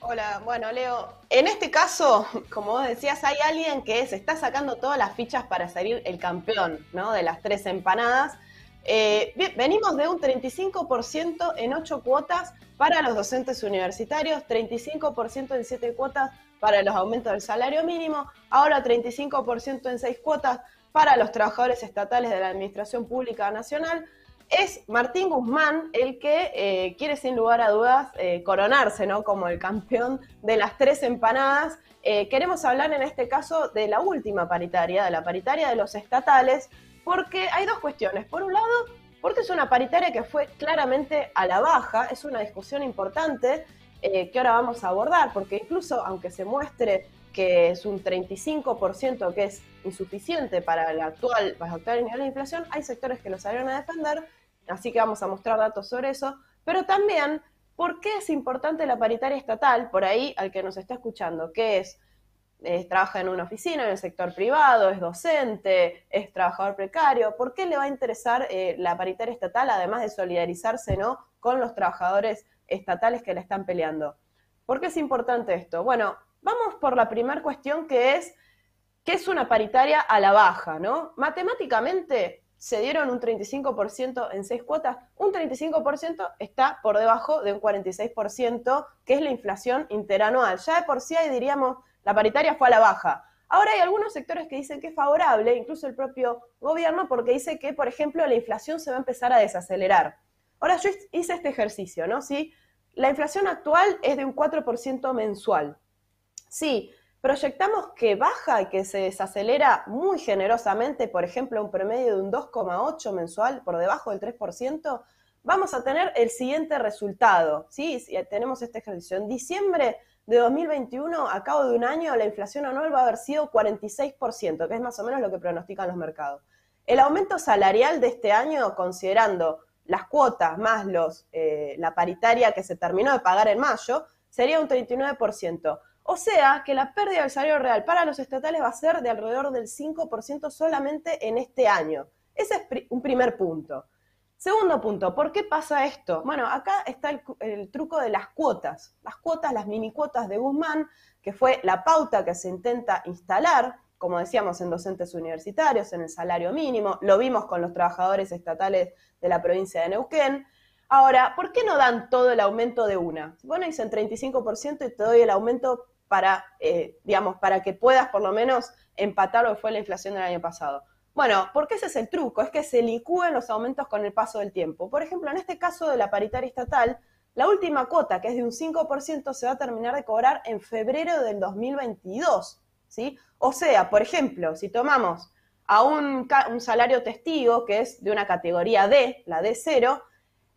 Hola, bueno, Leo, en este caso, como vos decías, hay alguien que se está sacando todas las fichas para salir el campeón, ¿no? De las tres empanadas. Eh, venimos de un 35% en ocho cuotas para los docentes universitarios, 35% en siete cuotas para los aumentos del salario mínimo, ahora 35% en seis cuotas para los trabajadores estatales de la Administración Pública Nacional. Es Martín Guzmán el que eh, quiere sin lugar a dudas eh, coronarse ¿no? como el campeón de las tres empanadas. Eh, queremos hablar en este caso de la última paritaria, de la paritaria de los estatales, porque hay dos cuestiones. Por un lado, porque es una paritaria que fue claramente a la baja, es una discusión importante que ahora vamos a abordar, porque incluso aunque se muestre que es un 35% que es insuficiente para el actual, para actual nivel de inflación, hay sectores que lo salieron a defender, así que vamos a mostrar datos sobre eso, pero también por qué es importante la paritaria estatal, por ahí al que nos está escuchando, que es, trabaja en una oficina, en el sector privado, es docente, es trabajador precario, ¿por qué le va a interesar eh, la paritaria estatal, además de solidarizarse ¿no? con los trabajadores estatales que le están peleando? ¿Por qué es importante esto? Bueno, Vamos por la primera cuestión que es, ¿qué es una paritaria a la baja? ¿no? Matemáticamente se dieron un 35% en seis cuotas, un 35% está por debajo de un 46%, que es la inflación interanual. Ya de por sí ahí diríamos, la paritaria fue a la baja. Ahora hay algunos sectores que dicen que es favorable, incluso el propio gobierno, porque dice que, por ejemplo, la inflación se va a empezar a desacelerar. Ahora yo hice este ejercicio, ¿no? ¿Sí? La inflación actual es de un 4% mensual. Sí, proyectamos que baja y que se desacelera muy generosamente, por ejemplo, un promedio de un 2,8 mensual por debajo del 3%, vamos a tener el siguiente resultado. ¿sí? Si tenemos este ejercicio. En diciembre de 2021, a cabo de un año, la inflación anual va a haber sido 46%, que es más o menos lo que pronostican los mercados. El aumento salarial de este año, considerando las cuotas más los, eh, la paritaria que se terminó de pagar en mayo, sería un 39%. O sea que la pérdida del salario real para los estatales va a ser de alrededor del 5% solamente en este año. Ese es un primer punto. Segundo punto, ¿por qué pasa esto? Bueno, acá está el, truco de las cuotas. Las cuotas, las mini cuotas de Guzmán, que fue la pauta que se intenta instalar, como decíamos, en docentes universitarios, en el salario mínimo, lo vimos con los trabajadores estatales de la provincia de Neuquén. Ahora, ¿por qué no dan todo el aumento de una? Bueno, dicen 35% y te doy el aumento para, eh, digamos, para que puedas por lo menos empatar lo que fue la inflación del año pasado. Bueno, porque ese es el truco, es que se licúen los aumentos con el paso del tiempo. Por ejemplo, en este caso de la paritaria estatal, la última cuota, que es de un 5%, se va a terminar de cobrar en febrero del 2022, ¿sí? O sea, por ejemplo, si tomamos a un, un salario testigo, que es de una categoría D, la D0,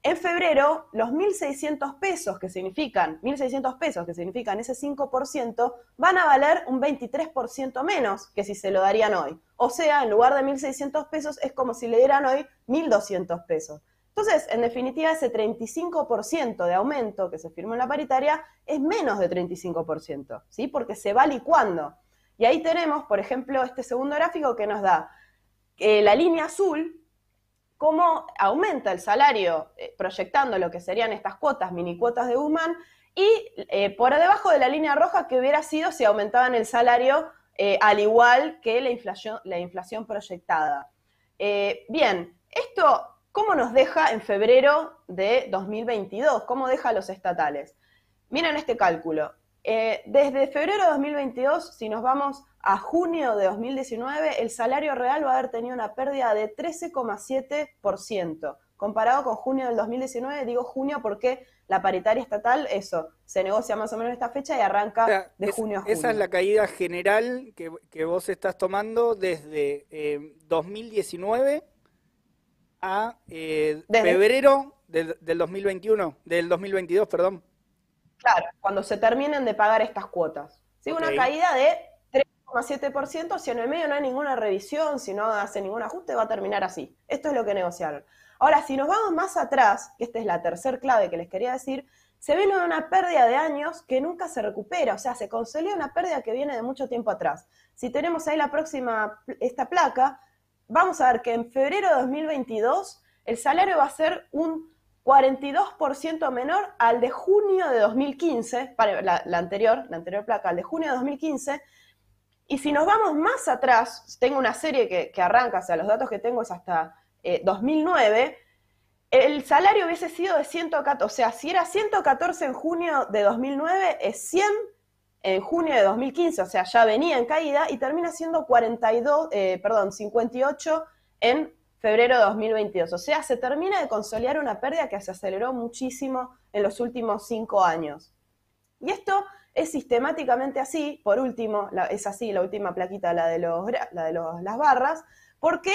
en febrero, los 1.600 pesos que significan, 1.600 pesos que significan ese 5%, van a valer un 23% menos que si se lo darían hoy. O sea, en lugar de 1.600 pesos es como si le dieran hoy 1.200 pesos. Entonces, en definitiva, ese 35% de aumento que se firmó en la paritaria es menos de 35%, ¿sí? Porque se va licuando. Y ahí tenemos, por ejemplo, este segundo gráfico que nos da eh, la línea azul, cómo aumenta el salario eh, proyectando lo que serían estas cuotas, mini cuotas de Guzmán, y eh, por debajo de la línea roja que hubiera sido si aumentaban el salario eh, al igual que la inflación, la inflación proyectada. bien, esto, ¿cómo nos deja en febrero de 2022? ¿Cómo deja a los estatales? Miren este cálculo. Desde febrero de 2022, si nos vamos a junio de 2019 el salario real va a haber tenido una pérdida de 13,7%. Comparado con junio del 2019, digo junio porque la paritaria estatal, eso, se negocia más o menos esta fecha y arranca de junio a junio. Esa es la caída general que, vos estás tomando desde 2019 eh, a eh, febrero del, 2021, del 2022, perdón. Claro, cuando se terminen de pagar estas cuotas. Sí, una caída de 7%, si en el medio no hay ninguna revisión, si no hace ningún ajuste, va a terminar así. Esto es lo que negociaron. Ahora, si nos vamos más atrás, que esta es la tercer clave que les quería decir, se viene una pérdida de años que nunca se recupera, o sea, se consolida una pérdida que viene de mucho tiempo atrás. Si tenemos ahí la próxima, esta placa, vamos a ver que en febrero de 2022 el salario va a ser un 42% menor al de junio de 2015, la, la, anterior, la anterior placa, al de junio de 2015. Y si nos vamos más atrás, tengo una serie que, arranca, o sea, los datos que tengo es hasta 2009, eh, el salario hubiese sido de 114, o sea, si era 114 en junio de 2009, es 100 en junio de 2015, o sea, ya venía en caída y termina siendo 42, eh, perdón, 58 en febrero de 2022. O sea, se termina de consolidar una pérdida que se aceleró muchísimo en los últimos cinco años. Y esto es sistemáticamente así, por último, es así la última plaquita, la de, los, la de las barras, porque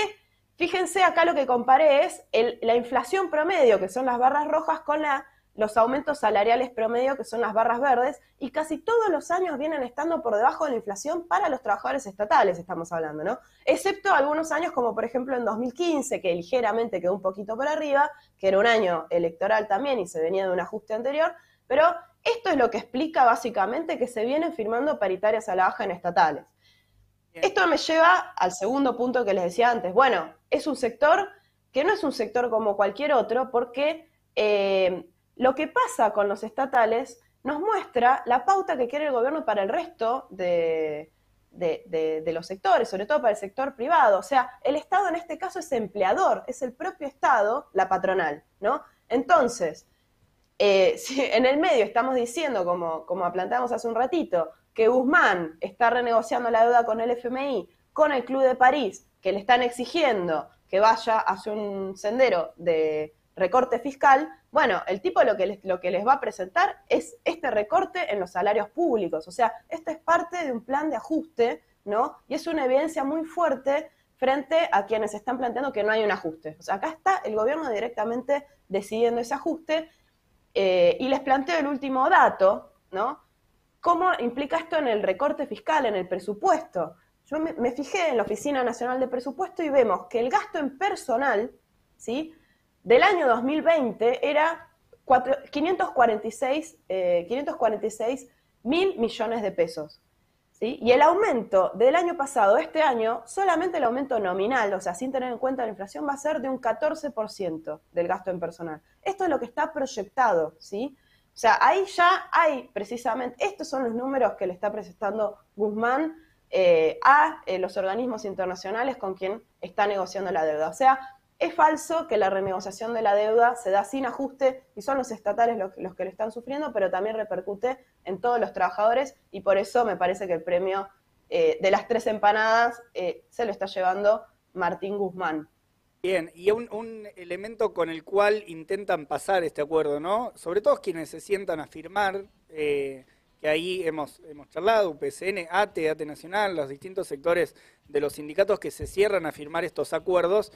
fíjense acá lo que comparé es la inflación promedio, que son las barras rojas, con la los aumentos salariales promedio, que son las barras verdes, y casi todos los años vienen estando por debajo de la inflación para los trabajadores estatales, estamos hablando, ¿no? Excepto algunos años, como por ejemplo en 2015, que ligeramente quedó un poquito por arriba, que era un año electoral también y se venía de un ajuste anterior, pero esto es lo que explica básicamente que se vienen firmando paritarias a la baja en estatales. Esto me lleva al segundo punto que les decía antes. Bueno, es un sector que no es un sector como cualquier otro porque eh, lo que pasa con los estatales nos muestra la pauta que quiere el gobierno para el resto de, los sectores, sobre todo para el sector privado. O sea, el Estado en este caso es empleador, es el propio Estado, la patronal, ¿no? Entonces, eh, si en el medio estamos diciendo, como, como hace un ratito, que Guzmán está renegociando la deuda con el FMI, con el Club de París, que le están exigiendo que vaya hacia un sendero de recorte fiscal, bueno, el tipo lo que, les, lo que les va a presentar es este recorte en los salarios públicos. O sea, esto es parte de un plan de ajuste, ¿no? Y es una evidencia muy fuerte frente a quienes están planteando que no hay un ajuste. O sea, acá está el gobierno directamente decidiendo ese ajuste. Eh, y les planteo el último dato, ¿no? ¿Cómo implica esto en el recorte fiscal, en el presupuesto? Yo me, me fijé en la Oficina Nacional de Presupuesto y vemos que el gasto en personal, ¿sí? Del año 2020 era 546, 546 eh, mil millones de pesos. ¿sí? Y el aumento del año pasado, este año, solamente el aumento nominal, o sea, sin tener en cuenta la inflación, va a ser de un 14% del gasto en personal. Esto es lo que está proyectado, ¿sí? O sea, ahí ya hay precisamente, estos son los números que le está presentando Guzmán eh, a eh, los organismos internacionales con quien está negociando la deuda. O sea, es falso que la renegociación de la deuda se da sin ajuste y son los estatales los, que lo están sufriendo, pero también repercute en todos los trabajadores y por eso me parece que el premio eh, de las tres empanadas eh, se lo está llevando Martín Guzmán. Bien, y un, elemento con el cual intentan pasar este acuerdo, ¿no? Sobre todo quienes se sientan a firmar, eh, que ahí hemos, hemos charlado, UPCN, ATE, ATE Nacional, los distintos sectores de los sindicatos que se cierran a firmar estos acuerdos,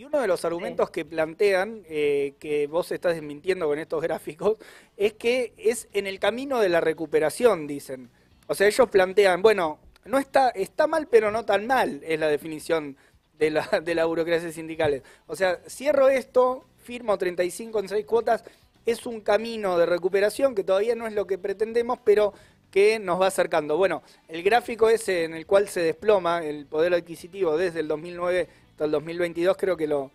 y uno de los argumentos que plantean, eh, que vos estás desmintiendo con estos gráficos, es que es en el camino de la recuperación, dicen. O sea, ellos plantean, bueno, no está, está mal, pero no tan mal, es la definición de la, de la burocracia sindicales. O sea, cierro esto, firmo 35 en 6 cuotas, es un camino de recuperación que todavía no es lo que pretendemos, pero que nos va acercando. Bueno, el gráfico ese en el cual se desploma el poder adquisitivo desde el 2009 el 2022 creo que lo,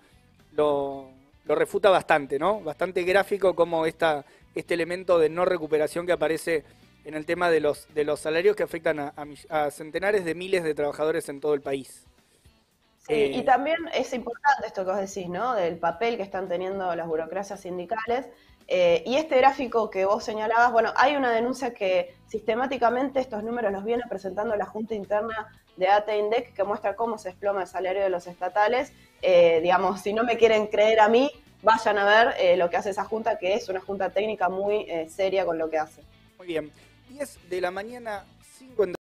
lo, refuta bastante, ¿no? Bastante gráfico como esta, este elemento de no recuperación que aparece en el tema de los, de los salarios que afectan a, centenares de miles de trabajadores en todo el país. Sí, y eh, también es importante esto que vos decís, ¿no? Del papel que están teniendo las burocracias sindicales. Eh, y este gráfico que vos señalabas, bueno, hay una denuncia que sistemáticamente estos números los viene presentando la Junta Interna de ATE Index que muestra cómo se desploma el salario de los estatales. Eh, digamos, si no me quieren creer a mí, vayan a ver eh, lo que hace esa junta, que es una junta técnica muy seria con lo que hace. Muy bien. 10 de la mañana, 50.